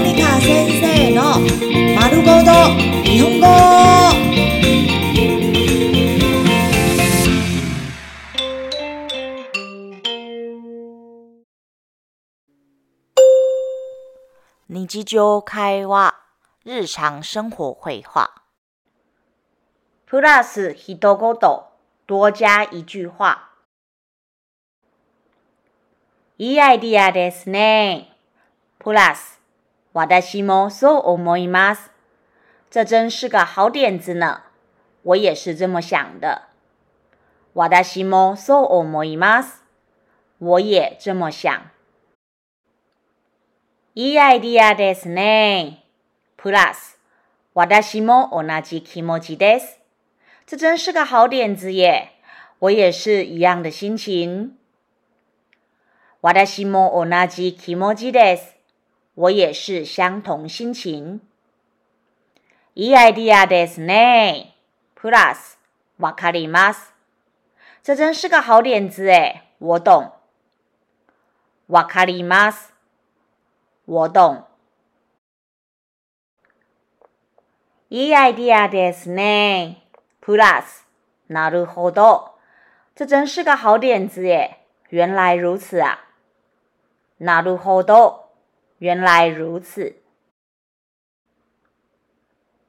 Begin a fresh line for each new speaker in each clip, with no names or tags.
ニカ先生の丸ごと日本語
日常会話日常生活会話プラス一言多加一句話いいアイディアですね。プラス私もそう思います。这真是个好点子呢。我也是这么想的。私もそう思います。我也这么想。いいアイディアですね。プラス、私も同じ気持ちです。这真是个好点子耶！我也是一样的心情。私も同じ気持ちです。我也是相同心情。いいアイデアですね。プラス、わかります。这真是个好点子哎，我懂。ワカリマス，我懂。いいアイデアですね。プラス、なるほど。这真是个好点子耶！原来如此啊。なるほど。原来如此。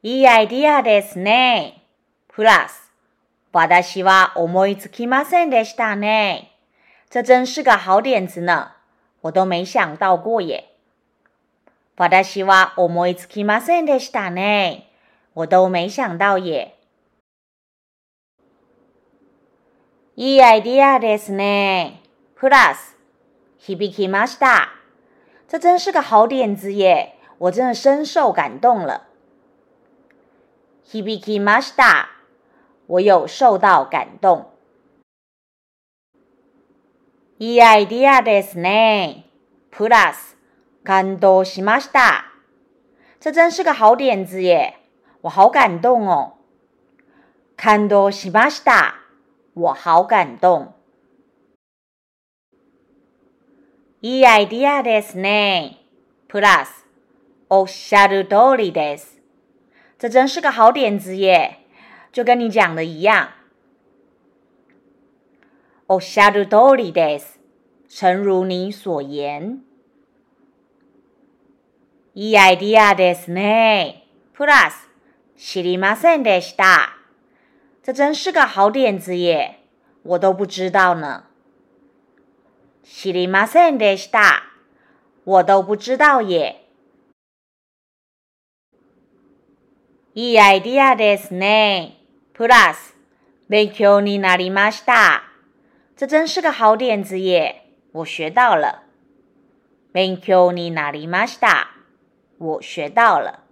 いいアイディアですね。プラス、私は思いつきませんでしたね。这真是个好点子呢。我都没想到过耶。私は思いつきませんでしたね。我都没想到耶。いいアイディアですね。プラス、響きました。这真是个好点子耶！我真的深受感动了。h i b i k i masda，我有受到感动。E idea des ne plus，感动西马西达。这真是个好点子耶！我好感动哦。感动西马西达，我好感动。いいアイディアですね。プラス、おしゃる通りです。这真是个好点子耶！就跟你讲的一样。おしゃる通りです。诚如你所言。いいアイディアですね。プラス、知りませんでした。这真是个好点子耶！我都不知道呢。西里马森德西达，我都不知道耶。E idea de snay plus, meqo ni nari masta，这真是个好点子耶，我学到了。Meqo ni nari masta，我学到了。